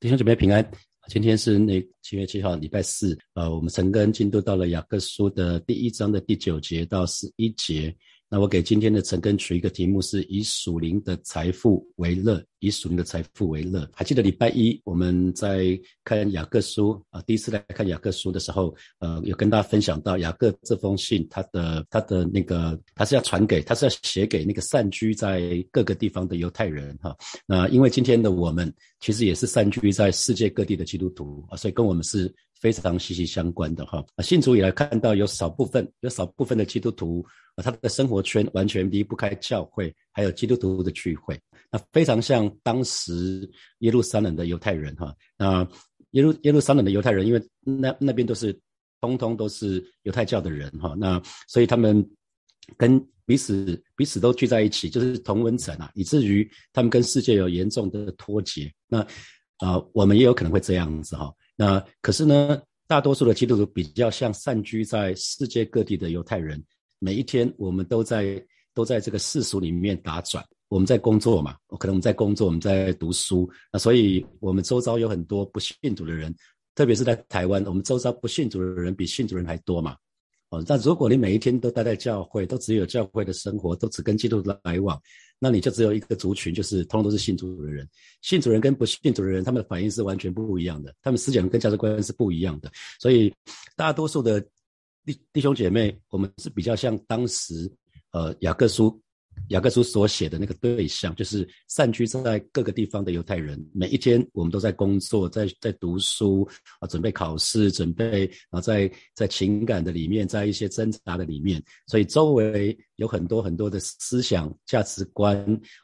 弟兄姊妹平安，今天是那七月七号，礼拜四。呃，我们陈根进度到了雅各书的第一章的第九节到十一节。那我给今天的陈根取一个题目是以属灵的财富为乐，以属灵的财富为乐。还记得礼拜一我们在看雅各书啊，第一次来看雅各书的时候，呃，有跟大家分享到雅各这封信，他的他的那个他是要传给，他是要写给那个散居在各个地方的犹太人哈。那因为今天的我们其实也是散居在世界各地的基督徒啊，所以跟我们是。非常息息相关的哈啊，信主以来看到有少部分有少部分的基督徒啊，他的生活圈完全离不开教会，还有基督徒的聚会，那非常像当时耶路撒冷的犹太人哈。那耶路耶路撒冷的犹太人，因为那那边都是通通都是犹太教的人哈，那所以他们跟彼此彼此都聚在一起，就是同温层啊，以至于他们跟世界有严重的脱节。那啊，我们也有可能会这样子哈。那可是呢，大多数的基督徒比较像散居在世界各地的犹太人，每一天我们都在都在这个世俗里面打转。我们在工作嘛，可能我们在工作，我们在读书，那所以我们周遭有很多不信主的人，特别是在台湾，我们周遭不信主的人比信主人还多嘛。哦，那如果你每一天都待在教会，都只有教会的生活，都只跟基督来往，那你就只有一个族群，就是通通都是信主的人。信主人跟不信主的人，他们的反应是完全不一样的，他们思想跟价值观是不一样的。所以，大多数的弟弟兄姐妹，我们是比较像当时，呃，雅各书。雅各书所写的那个对象，就是散居在各个地方的犹太人。每一天，我们都在工作，在在读书啊，准备考试，准备啊，在在情感的里面，在一些挣扎的里面，所以周围有很多很多的思想价值观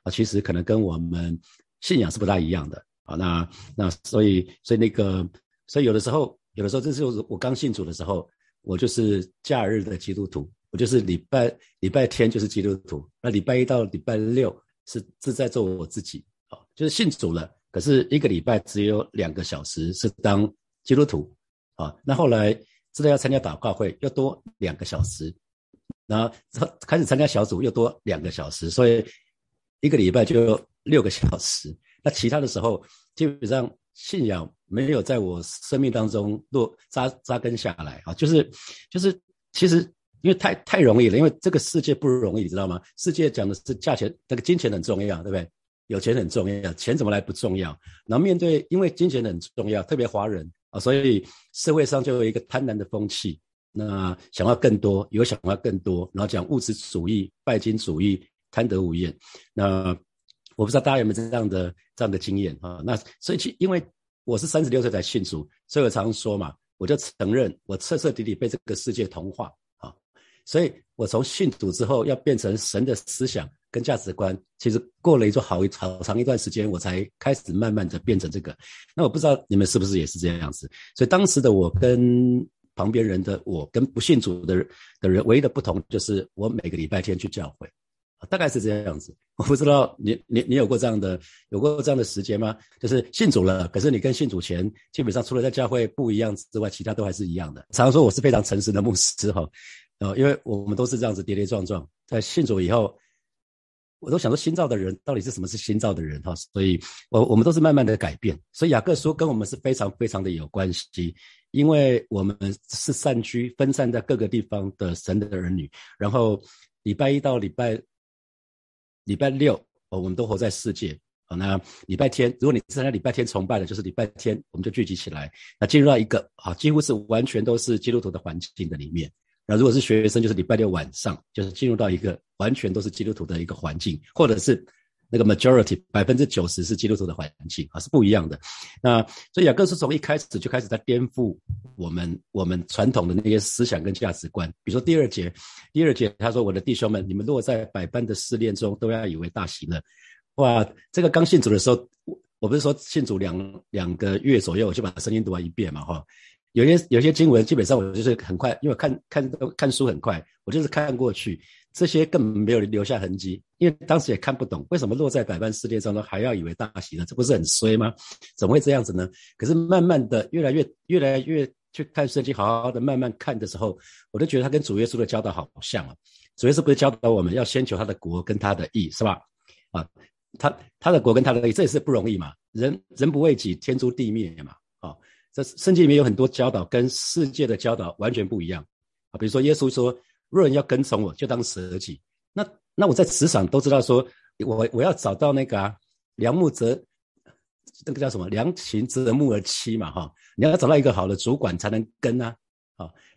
啊，其实可能跟我们信仰是不大一样的啊。那那所以所以那个，所以有的时候，有的时候，这就是我刚信主的时候，我就是假日的基督徒。就是礼拜礼拜天就是基督徒，那礼拜一到礼拜六是是在做我自己啊，就是信主了。可是一个礼拜只有两个小时是当基督徒啊。那后来知道要参加祷告会，又多两个小时，然后开始参加小组又多两个小时，所以一个礼拜就六个小时。那其他的时候，基本上信仰没有在我生命当中落扎扎根下来啊，就是就是其实。因为太太容易了，因为这个世界不容易，你知道吗？世界讲的是价钱，那个金钱很重要，对不对？有钱很重要，钱怎么来不重要。然后面对，因为金钱很重要，特别华人啊，所以社会上就有一个贪婪的风气，那想要更多，有想要更多，然后讲物质主义、拜金主义、贪得无厌。那我不知道大家有没有这样的这样的经验啊？那所以，因为我是三十六岁才信主，所以我常说嘛，我就承认我彻彻底底被这个世界同化。所以我从信主之后，要变成神的思想跟价值观，其实过了一座好一好长一段时间，我才开始慢慢的变成这个。那我不知道你们是不是也是这样子？所以当时的我跟旁边人的我跟不信主的的人唯一的不同，就是我每个礼拜天去教会，大概是这样子。我不知道你你你有过这样的有过这样的时间吗？就是信主了，可是你跟信主前基本上除了在教会不一样之外，其他都还是一样的。常说我是非常诚实的牧师哈。呃，因为我们都是这样子跌跌撞撞，在信主以后，我都想说新造的人到底是什么是新造的人哈，所以我我们都是慢慢的改变，所以雅各书跟我们是非常非常的有关系，因为我们是散居分散在各个地方的神的儿女，然后礼拜一到礼拜礼拜六，哦，我们都活在世界，好，那礼拜天，如果你是在礼拜天崇拜的，就是礼拜天我们就聚集起来，那进入到一个啊，几乎是完全都是基督徒的环境的里面。那如果是学生，就是礼拜六晚上，就是进入到一个完全都是基督徒的一个环境，或者是那个 majority 百分之九十是基督徒的环境啊，是不一样的。那所以雅各是从一开始就开始在颠覆我们我们传统的那些思想跟价值观。比如说第二节，第二节他说：“我的弟兄们，你们落在百般的试炼中，都要以为大喜乐。”哇，这个刚信主的时候，我不是说信主两两个月左右，我就把声音读完一遍嘛，哈。有些有些经文，基本上我就是很快，因为看看看书很快，我就是看过去，这些根本没有留下痕迹，因为当时也看不懂，为什么落在百般世界中呢？还要以为大喜呢？这不是很衰吗？怎么会这样子呢？可是慢慢的，越来越越来越去看圣经，好好的慢慢看的时候，我都觉得他跟主耶稣的教导好像啊。主耶稣不是教导我们要先求他的国跟他的义，是吧？啊。他他的国跟他的这也是不容易嘛，人人不为己，天诛地灭嘛。这圣经里面有很多教导跟世界的教导完全不一样啊。比如说耶稣说，若人要跟从我，就当舍己。那那我在职场都知道说，我我要找到那个良木则那个叫什么良禽择木而栖嘛哈，你要找到一个好的主管才能跟啊。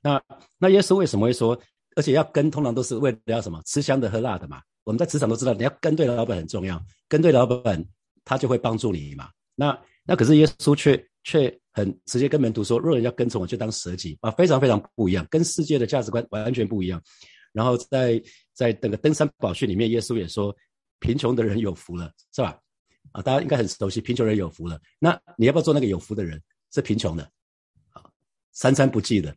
那那耶稣为什么会说，而且要跟，通常都是为了要什么吃香的喝辣的嘛。我们在职场都知道，你要跟对老板很重要，跟对老板，他就会帮助你嘛。那那可是耶稣却却很直接跟门徒说，若人要跟从我，就当舍己啊，非常非常不一样，跟世界的价值观完全不一样。然后在在那个登山宝训里面，耶稣也说，贫穷的人有福了，是吧？啊，大家应该很熟悉，贫穷人有福了。那你要不要做那个有福的人？是贫穷的，啊，三餐不济的。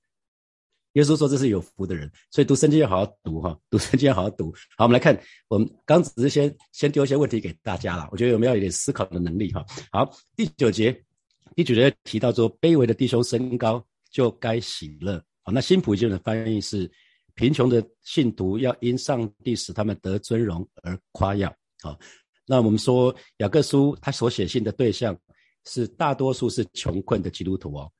耶稣说这是有福的人，所以读圣经要好好读哈，读圣经要好好读。好，我们来看，我们刚只是先先丢一些问题给大家了，我觉得我们要有点思考的能力哈。好，第九节，第九节提到说，卑微的弟兄升高就该喜乐。好，那新普京的翻译是，贫穷的信徒要因上帝使他们得尊荣而夸耀。好，那我们说雅各书他所写信的对象是大多数是穷困的基督徒哦，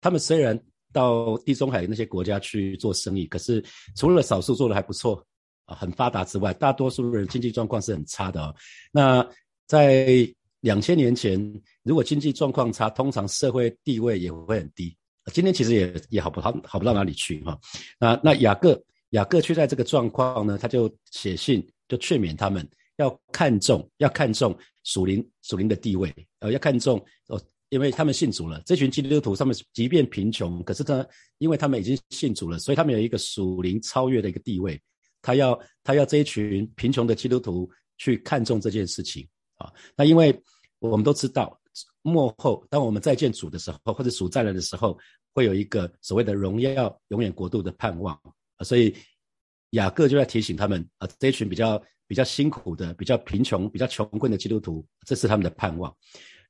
他们虽然。到地中海那些国家去做生意，可是除了少数做的还不错啊，很发达之外，大多数人经济状况是很差的哦。那在两千年前，如果经济状况差，通常社会地位也会很低。今天其实也也好不好好不到哪里去哈。那那雅各雅各却在这个状况呢，他就写信就劝勉他们要看重要看重属灵属灵的地位，呃，要看重哦。因为他们信主了，这群基督徒他们即便贫穷，可是他因为他们已经信主了，所以他们有一个属灵超越的一个地位。他要他要这一群贫穷的基督徒去看重这件事情啊。那因为我们都知道，幕后当我们再见主的时候，或者主再来的时候，会有一个所谓的荣耀永远国度的盼望啊。所以雅各就在提醒他们啊，这群比较比较辛苦的、比较贫穷、比较穷困的基督徒，这是他们的盼望。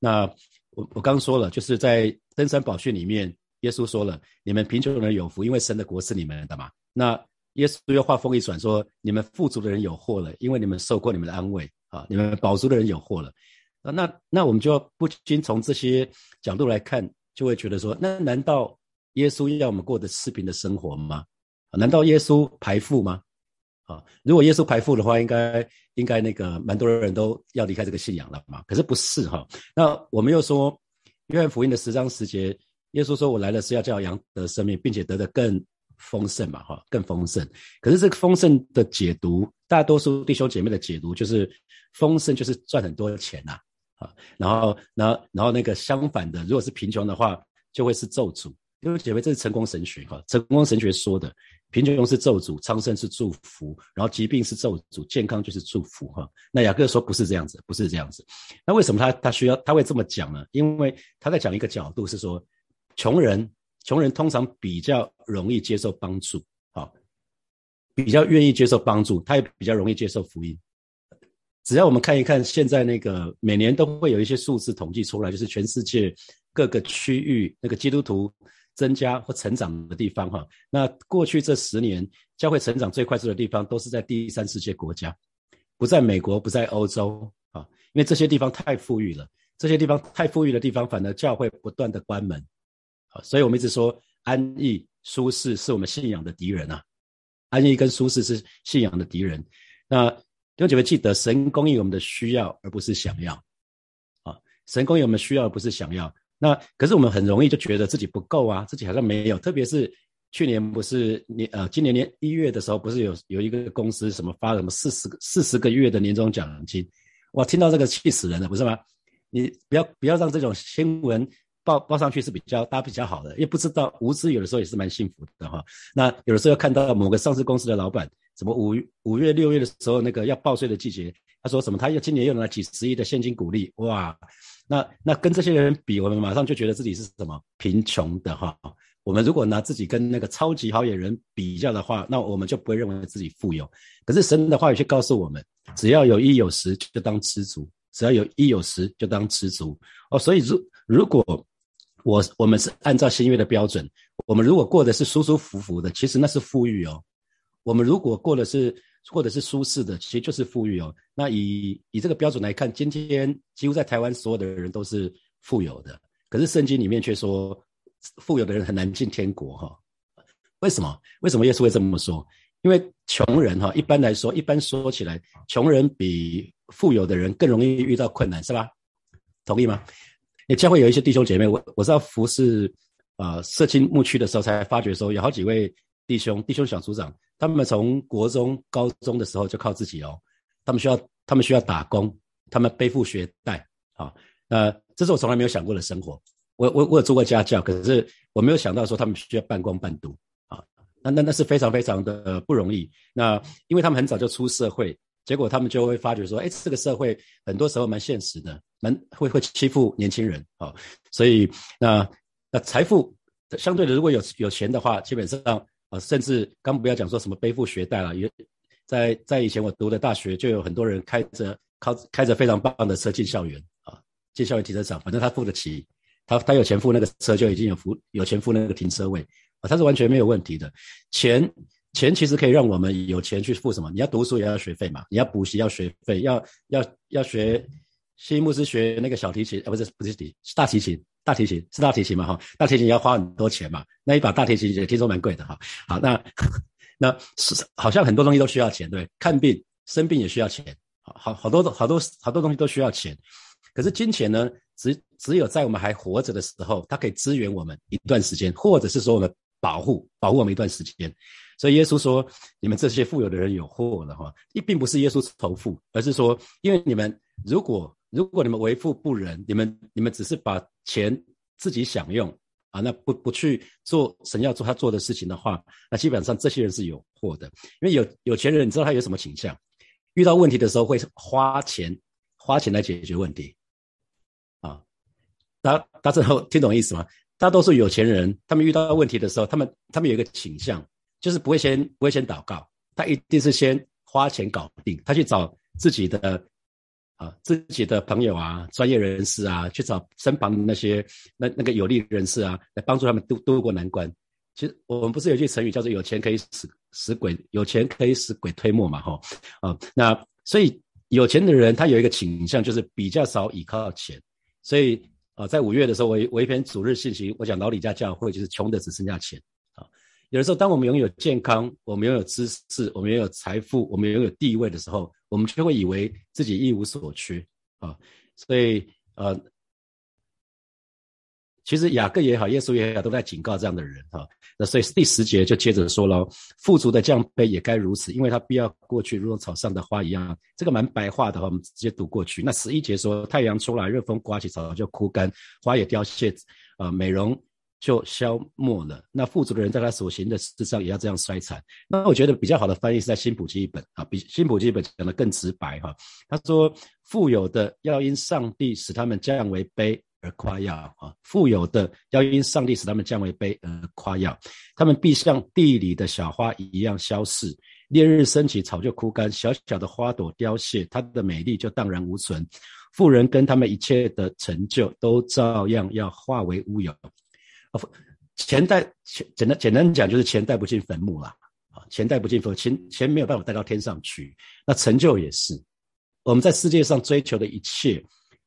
那。我我刚说了，就是在登山宝训里面，耶稣说了，你们贫穷的人有福，因为神的国是你们的嘛。那耶稣又话锋一转说，你们富足的人有祸了，因为你们受过你们的安慰啊。你们饱足的人有祸了。那那我们就要不禁从这些角度来看，就会觉得说，那难道耶稣要我们过的赤贫的生活吗？难道耶稣排富吗？啊，如果耶稣排富的话，应该应该那个蛮多人都要离开这个信仰了嘛。可是不是哈？那我们又说，约翰福音的十章十节，耶稣说：“我来了是要叫羊得生命，并且得的更丰盛嘛，哈，更丰盛。”可是这个丰盛的解读，大多数弟兄姐妹的解读就是丰盛就是赚很多钱呐，啊，然后，然后，然后那个相反的，如果是贫穷的话，就会是咒诅。弟兄姐妹，这是成功神学哈，成功神学说的。贫穷是咒诅，昌盛是祝福，然后疾病是咒诅，健康就是祝福哈。那雅各说不是这样子，不是这样子。那为什么他他需要他会这么讲呢？因为他在讲一个角度是说，穷人穷人通常比较容易接受帮助，比较愿意接受帮助，他也比较容易接受福音。只要我们看一看现在那个每年都会有一些数字统计出来，就是全世界各个区域那个基督徒。增加或成长的地方，哈，那过去这十年教会成长最快速的地方，都是在第三世界国家，不在美国，不在欧洲，啊，因为这些地方太富裕了，这些地方太富裕的地方，反而教会不断的关门，啊，所以我们一直说安逸舒适是我们信仰的敌人啊，安逸跟舒适是信仰的敌人。那弟兄姐妹记得，神供应我们的需要，而不是想要，啊，神供应我们需要，而不是想要。那可是我们很容易就觉得自己不够啊，自己好像没有。特别是去年不是年呃，今年年一月的时候，不是有有一个公司什么发什么四十个四十个月的年终奖金，哇，听到这个气死人了，不是吗？你不要不要让这种新闻报报上去是比较大家比较好的，因为不知道无知有的时候也是蛮幸福的哈。那有的时候看到某个上市公司的老板，什么五五月六月的时候那个要报税的季节，他说什么他要今年又拿几十亿的现金股利，哇！那那跟这些人比，我们马上就觉得自己是什么贫穷的哈。我们如果拿自己跟那个超级好野人比较的话，那我们就不会认为自己富有。可是神的话语却告诉我们，只要有一有十，就当知足；只要有一有十，就当知足。哦，所以如如果我我们是按照新约的标准，我们如果过的是舒舒服服的，其实那是富裕哦。我们如果过的是或者是舒适的，其实就是富裕哦。那以以这个标准来看，今天几乎在台湾所有的人都是富有的，可是圣经里面却说，富有的人很难进天国哈。为什么？为什么耶稣会这么说？因为穷人哈，一般来说，一般说起来，穷人比富有的人更容易遇到困难，是吧？同意吗？也教会有一些弟兄姐妹，我我知道服侍啊社青牧区的时候，才发觉说有好几位弟兄弟兄小组长，他们从国中、高中的时候就靠自己哦，他们需要他们需要打工，他们背负学贷啊，那这是我从来没有想过的生活。我我我有做过家教，可是我没有想到说他们需要半工半读啊。那那那是非常非常的不容易。那因为他们很早就出社会，结果他们就会发觉说，哎，这个社会很多时候蛮现实的，蛮会会欺负年轻人啊。所以那那财富相对的，如果有有钱的话，基本上啊，甚至刚不要讲说什么背负学贷了，也在在以前我读的大学就有很多人开着靠开着非常棒的车进校园啊，进校园停车场，反正他付得起，他他有钱付那个车就已经有付有钱付那个停车位。啊，他是完全没有问题的。钱钱其实可以让我们有钱去付什么？你要读书也要学费嘛，你要补习要学费，要要要学西牧师学那个小提琴，啊不是不是提大提琴，大提琴是大提琴嘛哈，大提琴要花很多钱嘛。那一把大提琴也听说蛮贵的哈。好，那那是好像很多东西都需要钱，对看病生病也需要钱，好好多好多好多东西都需要钱。可是金钱呢，只只有在我们还活着的时候，它可以支援我们一段时间，或者是说我们。保护保护我们一段时间，所以耶稣说：“你们这些富有的人有祸了哈！”一并不是耶稣仇富，而是说，因为你们如果如果你们为富不仁，你们你们只是把钱自己享用啊，那不不去做神要做他做的事情的话，那基本上这些人是有祸的。因为有有钱人，你知道他有什么倾向？遇到问题的时候会花钱花钱来解决问题啊！大大家听懂意思吗？大多数有钱人，他们遇到问题的时候，他们他们有一个倾向，就是不会先不会先祷告，他一定是先花钱搞定，他去找自己的啊自己的朋友啊，专业人士啊，去找身旁的那些那那个有利人士啊，来帮助他们度度过难关。其实我们不是有句成语叫做“有钱可以使使鬼，有钱可以使鬼推磨”嘛？哈啊，那所以有钱的人他有一个倾向，就是比较少依靠钱，所以。啊，在五月的时候，我我一篇主日信息，我讲老李家教会就是穷的只剩下钱。有的时候，当我们拥有健康，我们拥有知识，我们拥有财富，我们拥有地位的时候，我们就会以为自己一无所缺啊。所以，呃。其实雅各也好，耶稣也好，都在警告这样的人哈。那所以第十节就接着说了，富足的降卑也该如此，因为他必要过去，如同草上的花一样。这个蛮白话的哈，我们直接读过去。那十一节说，太阳出来，热风刮起，草就枯干，花也凋谢，啊，美容就消没了。那富足的人在他所行的事上也要这样衰残。那我觉得比较好的翻译是在新普基本啊，比新普基本讲的更直白哈。他说，富有的要因上帝使他们降为卑。而夸耀啊，富有的要因上帝使他们降为卑而夸耀，他们必像地里的小花一样消逝，烈日升起，草就枯干，小小的花朵凋谢，它的美丽就荡然无存。富人跟他们一切的成就都照样要化为乌有。啊，钱带钱，简单简单讲就是钱带不进坟墓了啊，钱带不进坟，钱钱没有办法带到天上去。那成就也是，我们在世界上追求的一切。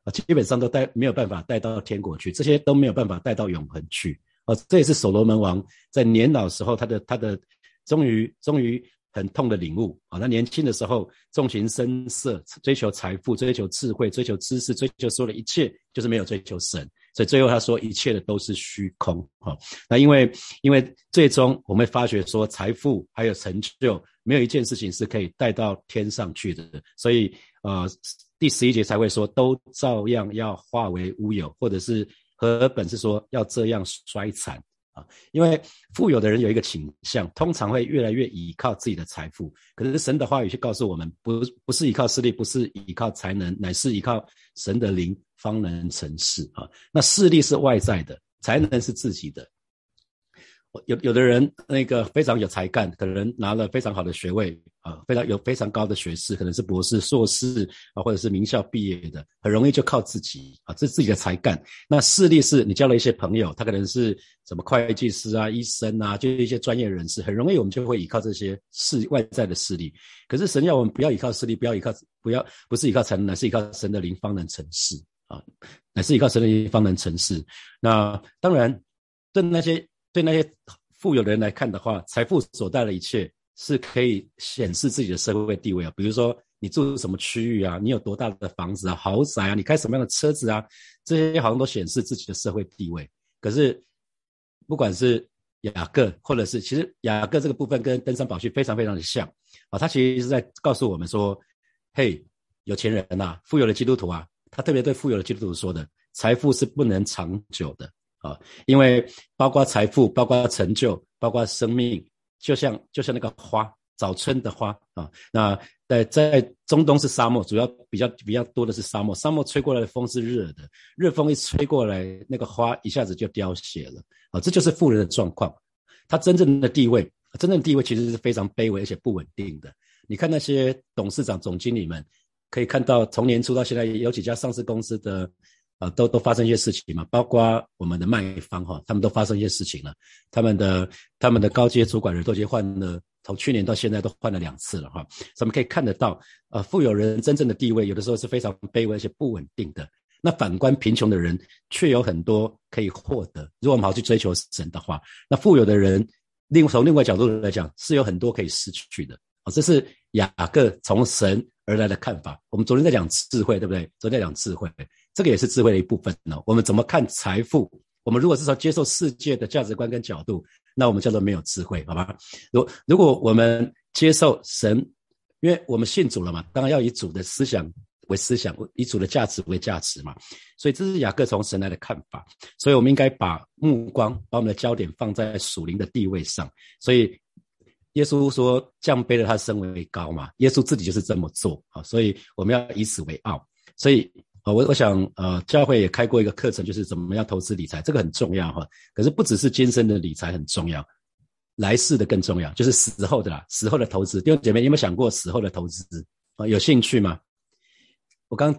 啊，基本上都带没有办法带到天国去，这些都没有办法带到永恒去。啊，这也是所罗门王在年老时候他的他的终于终于很痛的领悟。啊，他年轻的时候纵情声色，追求财富，追求智慧，追求知识，追求所有的一切，就是没有追求神。所以最后他说，一切的都是虚空。哈，那因为因为最终我们发觉说，财富还有成就，没有一件事情是可以带到天上去的。所以呃。第十一节才会说，都照样要化为乌有，或者是和本是说要这样衰残啊。因为富有的人有一个倾向，通常会越来越依靠自己的财富。可是神的话语却告诉我们，不不是依靠势力，不是依靠才能，乃是依靠神的灵方能成事啊。那势力是外在的，才能是自己的。有有的人那个非常有才干，可能拿了非常好的学位啊，非常有非常高的学士，可能是博士、硕士啊，或者是名校毕业的，很容易就靠自己啊，这是自己的才干。那势力是你交了一些朋友，他可能是什么会计师啊、医生啊，就一些专业人士，很容易我们就会依靠这些势外在的势力。可是神要我们不要依靠势力，不要依靠，不要不是依靠才能，而是依靠神的灵方能成事啊，乃是依靠神的灵方能成事。那当然，对那些。对那些富有的人来看的话，财富所带的一切是可以显示自己的社会地位啊。比如说，你住什么区域啊，你有多大的房子啊、豪宅啊，你开什么样的车子啊，这些好像都显示自己的社会地位。可是，不管是雅各，或者是其实雅各这个部分跟登山宝训非常非常的像啊，他其实是在告诉我们说：，嘿，有钱人呐，富有的基督徒啊，他特别对富有的基督徒说的，财富是不能长久的。啊，因为包括财富、包括成就、包括生命，就像就像那个花，早春的花啊。那在在中东是沙漠，主要比较比较多的是沙漠。沙漠吹过来的风是热的，热风一吹过来，那个花一下子就凋谢了。啊，这就是富人的状况。他真正的地位，真正的地位其实是非常卑微而且不稳定的。你看那些董事长、总经理们，可以看到从年初到现在，有几家上市公司的。啊，都都发生一些事情嘛，包括我们的卖方哈，他们都发生一些事情了。他们的他们的高阶主管人都已经换了，从去年到现在都换了两次了哈。我们可以看得到，呃，富有人真正的地位有的时候是非常卑微而且不稳定的。那反观贫穷的人，却有很多可以获得。如果我们好去追求神的话，那富有的人，另从另外角度来讲，是有很多可以失去的。哦，这是雅各从神而来的看法。我们昨天在讲智慧，对不对？昨天在讲智慧。这个也是智慧的一部分呢。我们怎么看财富？我们如果是说接受世界的价值观跟角度，那我们叫做没有智慧，好吧？如如果我们接受神，因为我们信主了嘛，当然要以主的思想为思想，以主的价值为价值嘛。所以这是雅各从神来的看法。所以我们应该把目光、把我们的焦点放在属灵的地位上。所以耶稣说降卑了他升为高嘛，耶稣自己就是这么做啊。所以我们要以此为傲。所以。啊，我我想，呃，教会也开过一个课程，就是怎么样投资理财，这个很重要哈。可是不只是今生的理财很重要，来世的更重要，就是死后的啦，死后的投资。弟兄姐妹，有没有想过死后的投资啊？有兴趣吗？我刚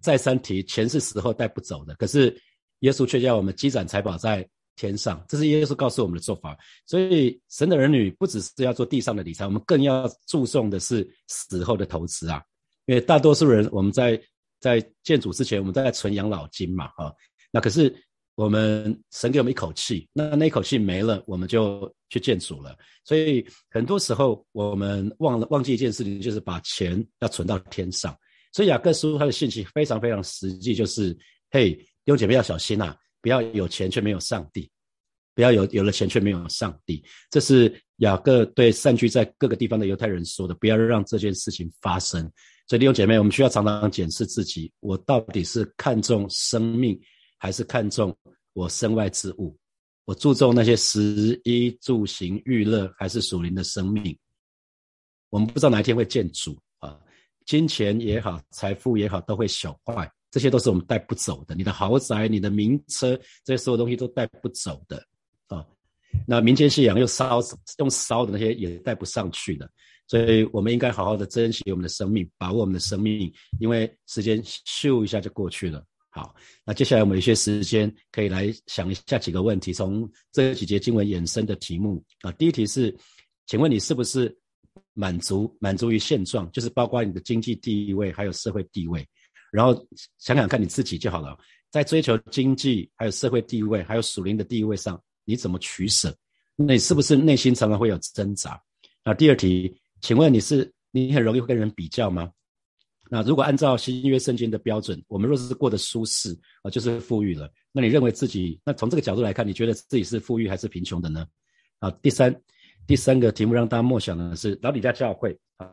再三提，钱是死后带不走的，可是耶稣却叫我们积攒财宝在天上，这是耶稣告诉我们的做法。所以，神的儿女不只是要做地上的理财，我们更要注重的是死后的投资啊。因为大多数人我们在在建主之前，我们在存养老金嘛，哈，那可是我们神给我们一口气，那那一口气没了，我们就去建主了。所以很多时候我们忘了忘记一件事情，就是把钱要存到天上。所以雅各书他的信息非常非常实际，就是嘿，弟兄姐妹要小心呐，不要有钱却没有上帝，不要有有了钱却没有上帝。这是雅各对散居在各个地方的犹太人说的，不要让这件事情发生。所以弟兄姐妹，我们需要常常检视自己：我到底是看重生命，还是看重我身外之物？我注重那些食衣住行娱乐，还是属灵的生命？我们不知道哪一天会见主啊！金钱也好，财富也好，都会朽坏，这些都是我们带不走的。你的豪宅、你的名车，这些所有东西都带不走的啊！那民间信仰又烧用烧的那些，也带不上去的。所以我们应该好好的珍惜我们的生命，把握我们的生命，因为时间咻一下就过去了。好，那接下来我们有些时间可以来想一下几个问题，从这几节经文衍生的题目啊。第一题是，请问你是不是满足满足于现状，就是包括你的经济地位还有社会地位？然后想想看你自己就好了，在追求经济还有社会地位还有属灵的地位上，你怎么取舍？那你是不是内心常常会有挣扎？那第二题。请问你是你很容易会跟人比较吗？那如果按照新约圣经的标准，我们若是过得舒适啊，就是富裕了。那你认为自己那从这个角度来看，你觉得自己是富裕还是贫穷的呢？啊，第三第三个题目让大家默想的是老李家教会啊，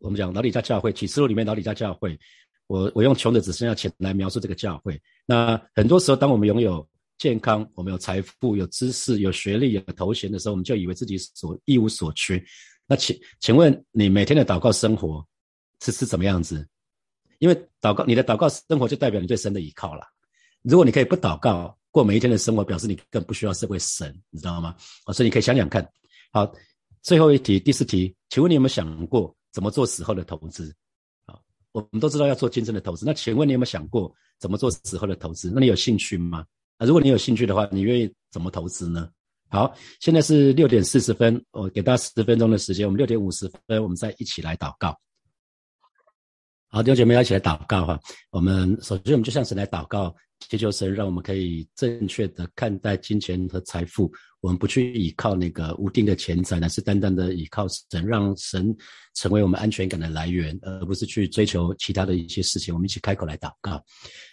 我们讲老李家教会启示录里面老李家教会，我我用穷的只剩下钱来描述这个教会。那很多时候，当我们拥有健康，我们有财富、有知识、有学历、有头衔的时候，我们就以为自己所一无所缺。那请请问你每天的祷告生活是是怎么样子？因为祷告，你的祷告生活就代表你对神的依靠了。如果你可以不祷告，过每一天的生活，表示你更不需要社会神，你知道吗？啊，所以你可以想想看。好，最后一题，第四题，请问你有没有想过怎么做死后的投资？啊，我们都知道要做今生的投资，那请问你有没有想过怎么做死后的投资？那你有兴趣吗？啊，如果你有兴趣的话，你愿意怎么投资呢？好，现在是六点四十分，我给大家十分钟的时间，我们六点五十分，我们再一起来祷告。好，弟兄姐妹要一起来祷告哈。我们首先我们就向神来祷告，祈求神让我们可以正确的看待金钱和财富。我们不去依靠那个无定的钱财，乃是单单的依靠神，让神成为我们安全感的来源，而不是去追求其他的一些事情。我们一起开口来祷告，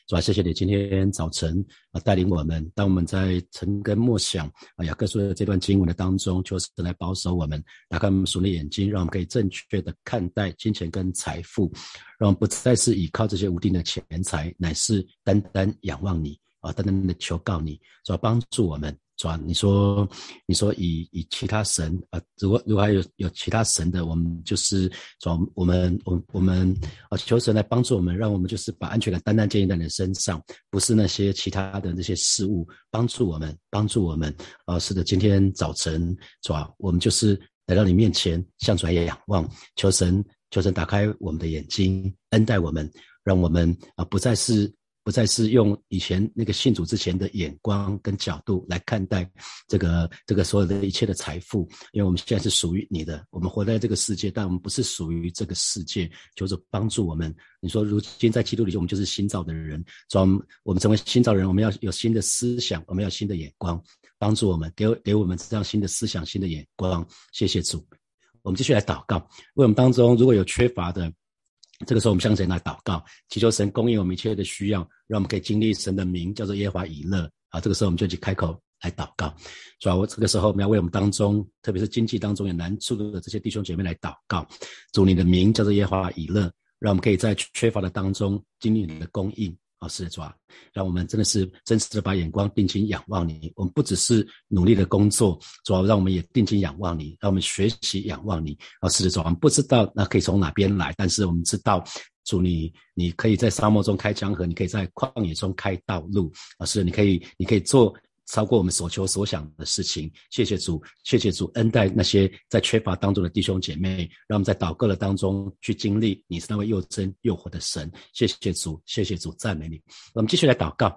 主啊，谢谢你今天早晨啊带领我们，当我们在晨更默想啊雅各书的这段经文的当中，求神来保守我们，打开我们属灵眼睛，让我们可以正确的看待金钱跟财富，让我们不再是依靠这些无定的钱财，乃是单单仰望你啊，单单的求告你，主要帮助我们。转你说，你说以以其他神啊，如果如果还有有其他神的，我们就是转我们我我们啊求神来帮助我们，让我们就是把安全感单单建立在你身上，不是那些其他的那些事物帮助我们帮助我们啊。是的，今天早晨转我们就是来到你面前，向主也仰望，求神求神打开我们的眼睛，恩待我们，让我们啊不再是。不再是用以前那个信主之前的眼光跟角度来看待这个这个所有的一切的财富，因为我们现在是属于你的，我们活在这个世界，但我们不是属于这个世界，就是帮助我们。你说，如今在基督里，我们就是新造的人，从我们成为新造人，我们要有新的思想，我们要新的眼光，帮助我们，给给我们这样新的思想、新的眼光。谢谢主，我们继续来祷告，为我们当中如果有缺乏的。这个时候，我们向神来祷告，祈求神供应我们一切的需要，让我们可以经历神的名，叫做耶和华以勒。啊，这个时候我们就去开口来祷告，主要我这个时候我们要为我们当中，特别是经济当中有难处的这些弟兄姐妹来祷告，主你的名叫做耶和华以勒，让我们可以在缺乏的当中经历你的供应。老师的主啊，让我们真的是真实的把眼光定睛仰望你。我们不只是努力的工作，主要让我们也定睛仰望你，让我们学习仰望你。老师的主，我们不知道那可以从哪边来，但是我们知道主你，你可以在沙漠中开江河，你可以在旷野中开道路。老师，你可以，你可以做。超过我们所求所想的事情，谢谢主，谢谢主恩待那些在缺乏当中的弟兄姐妹，让我们在祷告的当中去经历你是那位又真又活的神。谢谢主，谢谢主，赞美你。我们继续来祷告，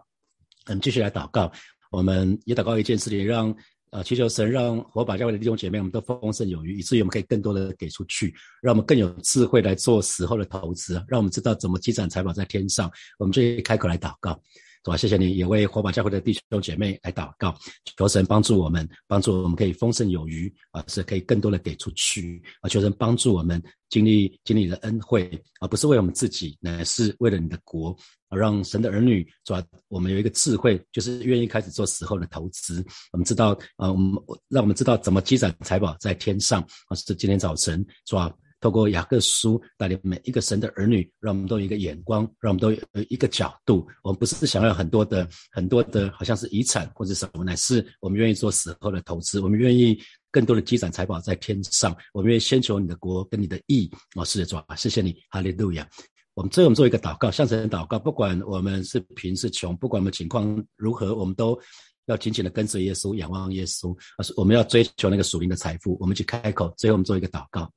我们，继续来祷告。我们也祷告一件事情，让呃祈求神让火把教会的弟兄姐妹，我们都丰盛有余，以至于我们可以更多的给出去，让我们更有智慧来做死后的投资，让我们知道怎么积攒财宝在天上。我们就开口来祷告。是吧？谢谢你，也为火把教会的弟兄姐妹来祷告，求神帮助我们，帮助我们可以丰盛有余啊，是可以更多的给出去啊。求神帮助我们经历经历的恩惠啊，不是为我们自己，乃是为了你的国啊。让神的儿女是吧？我们有一个智慧，就是愿意开始做死后的投资。我们知道啊，我们让我们知道怎么积攒财宝在天上啊。是今天早晨是吧？透过雅各书带领每一个神的儿女，让我们都有一个眼光，让我们都有一个角度。我们不是想要很多的、很多的，好像是遗产或者什么，乃是我们愿意做死后的投资。我们愿意更多的积攒财宝在天上。我们愿意先求你的国跟你的义。哦，是的，主啊，谢谢你，哈利路亚。我们最后我们做一个祷告，向神祷告。不管我们是贫是穷，不管我们情况如何，我们都要紧紧的跟随耶稣，仰望耶稣。我们要追求那个属灵的财富。我们去开口，最后我们做一个祷告。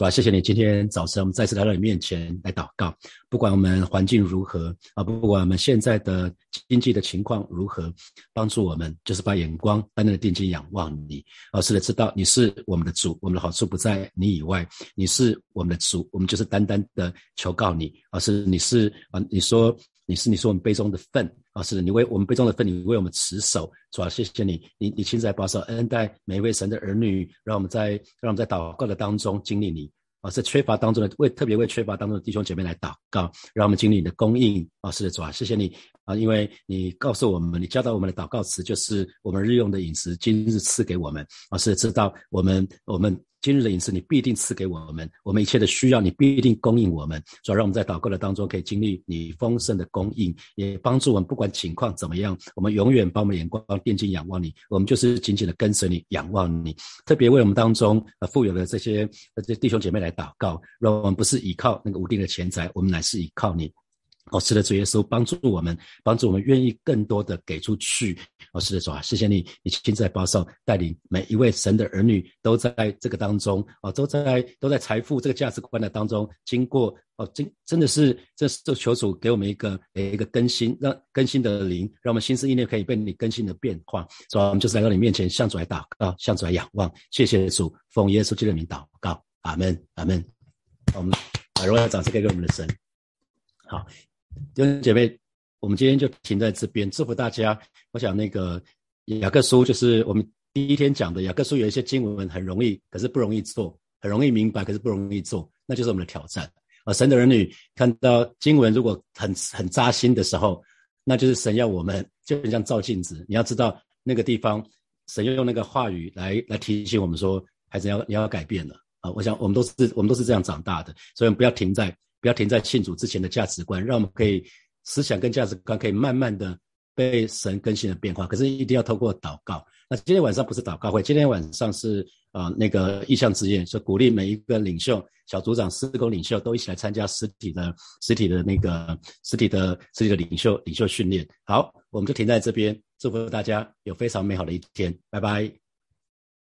主啊，谢谢你今天早晨我们再次来到你面前来祷告。不管我们环境如何啊，不管我们现在的经济的情况如何，帮助我们就是把眼光单单的定睛仰望你。而是的，知道你是我们的主，我们的好处不在你以外。你是我们的主，我们就是单单的求告你。而是你是啊，你说你是你是我们杯中的份。啊，是的，你为我们杯中的分，你为我们持守，主啊，谢谢你，你你亲自来保守恩待每一位神的儿女，让我们在让我们在祷告的当中经历你。啊，是缺乏当中的为特别为缺乏当中的弟兄姐妹来祷告，让我们经历你的供应。啊，是的，主啊，谢谢你啊，因为你告诉我们，你教导我们的祷告词就是我们日用的饮食，今日赐给我们。啊，是知道我们我们。今日的饮食，你必定赐给我们；我们一切的需要，你必定供应我们。主要让我们在祷告的当中，可以经历你丰盛的供应，也帮助我们，不管情况怎么样，我们永远把我们眼光定睛仰望你。我们就是紧紧的跟随你，仰望你。特别为我们当中呃富有的这些这些弟兄姐妹来祷告，让我们不是依靠那个无定的钱财，我们乃是依靠你。哦，是的，主耶稣帮助我们，帮助我们愿意更多的给出去。哦，是的，主啊，谢谢你，你亲自在保守带领每一位神的儿女都在这个当中，哦，都在都在财富这个价值观的当中，经过哦，真真的是这这求主给我们一个诶一个更新，让更新的灵，让我们心思意念可以被你更新的变化。主啊，我们就是来到你面前，向主来祷告，向主来仰望。谢谢主，奉耶稣基督的名祷告，阿门，阿门。我们把荣耀掌声给给我们的神。好。弟兄姐妹，我们今天就停在这边，祝福大家。我想那个雅各书就是我们第一天讲的雅各书，有一些经文很容易，可是不容易做；很容易明白，可是不容易做，那就是我们的挑战啊！神的儿女看到经文如果很很扎心的时候，那就是神要我们就很像照镜子，你要知道那个地方，神要用那个话语来来提醒我们说，孩子要你要改变了啊！我想我们都是我们都是这样长大的，所以我们不要停在。不要停在庆祝之前的价值观，让我们可以思想跟价值观可以慢慢的被神更新的变化。可是一定要透过祷告。那今天晚上不是祷告会，今天晚上是啊那个意向之夜，是鼓励每一个领袖、小组长、施工领袖都一起来参加实体的、实体的那个实体的、实体的领袖领袖训练。好，我们就停在这边，祝福大家有非常美好的一天，拜拜。